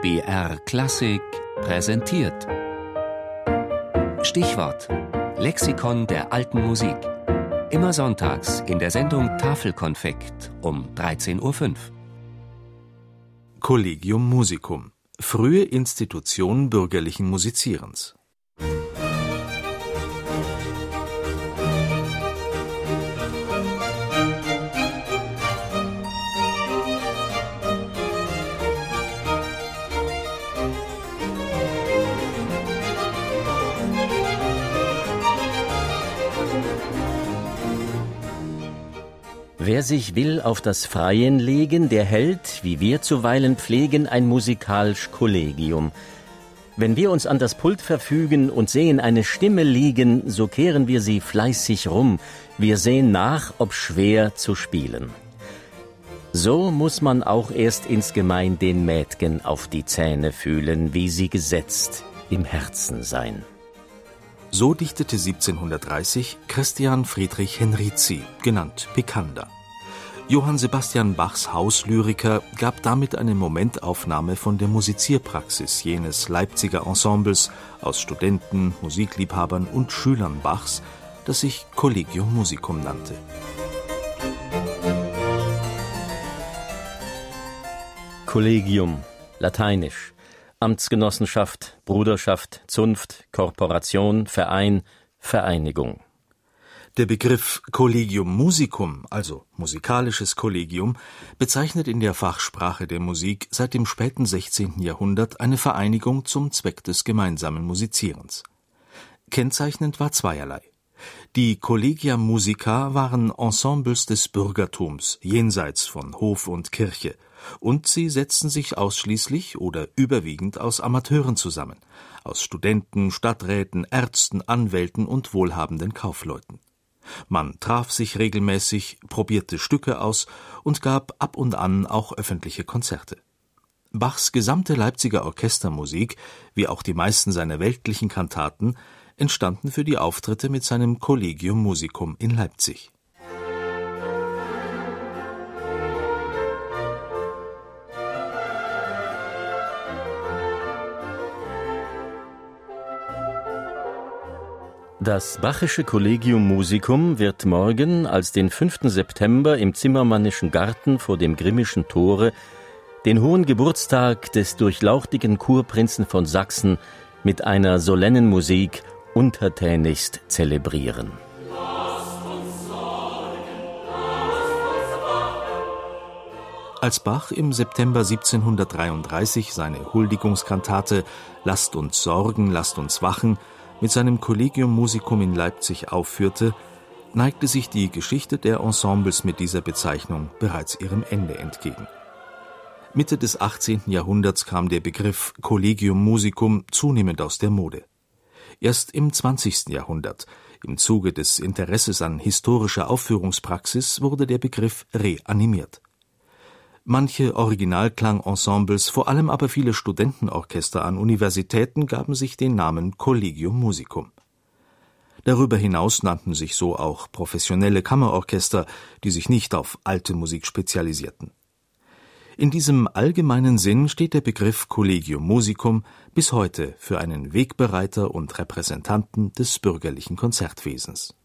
BR Klassik präsentiert. Stichwort: Lexikon der alten Musik. Immer sonntags in der Sendung Tafelkonfekt um 13.05 Uhr. Collegium Musicum. Frühe Institution bürgerlichen Musizierens. Wer sich will auf das Freien legen, der hält, wie wir zuweilen pflegen, ein musikalisch Kollegium. Wenn wir uns an das Pult verfügen und sehen eine Stimme liegen, so kehren wir sie fleißig rum, wir sehen nach, ob schwer zu spielen. So muss man auch erst insgemein den Mädgen auf die Zähne fühlen, wie sie gesetzt im Herzen sein. So dichtete 1730 Christian Friedrich Henrizi, genannt Picander. Johann Sebastian Bachs Hauslyriker gab damit eine Momentaufnahme von der Musizierpraxis jenes Leipziger Ensembles aus Studenten, Musikliebhabern und Schülern Bachs, das sich Collegium Musicum nannte. Collegium, lateinisch. Amtsgenossenschaft, Bruderschaft, Zunft, Korporation, Verein, Vereinigung. Der Begriff Collegium Musicum, also musikalisches Kollegium, bezeichnet in der Fachsprache der Musik seit dem späten 16. Jahrhundert eine Vereinigung zum Zweck des gemeinsamen Musizierens. Kennzeichnend war zweierlei. Die Collegia Musica waren Ensembles des Bürgertums jenseits von Hof und Kirche, und sie setzten sich ausschließlich oder überwiegend aus Amateuren zusammen, aus Studenten, Stadträten, Ärzten, Anwälten und wohlhabenden Kaufleuten. Man traf sich regelmäßig, probierte Stücke aus und gab ab und an auch öffentliche Konzerte. Bachs gesamte Leipziger Orchestermusik, wie auch die meisten seiner weltlichen Kantaten, entstanden für die Auftritte mit seinem Collegium Musicum in Leipzig. Das Bachische Collegium Musicum wird morgen als den 5. September im Zimmermannischen Garten vor dem Grimmischen Tore den hohen Geburtstag des durchlauchtigen Kurprinzen von Sachsen mit einer solennen Musik untertänigst zelebrieren. Als Bach im September 1733 seine Huldigungskantate Lasst uns sorgen, lasst uns wachen mit seinem Collegium Musicum in Leipzig aufführte, neigte sich die Geschichte der Ensembles mit dieser Bezeichnung bereits ihrem Ende entgegen. Mitte des 18. Jahrhunderts kam der Begriff Collegium Musicum zunehmend aus der Mode. Erst im 20. Jahrhundert, im Zuge des Interesses an historischer Aufführungspraxis, wurde der Begriff reanimiert. Manche Originalklangensembles, vor allem aber viele Studentenorchester an Universitäten gaben sich den Namen Collegium Musicum. Darüber hinaus nannten sich so auch professionelle Kammerorchester, die sich nicht auf alte Musik spezialisierten. In diesem allgemeinen Sinn steht der Begriff Collegium Musicum bis heute für einen Wegbereiter und Repräsentanten des bürgerlichen Konzertwesens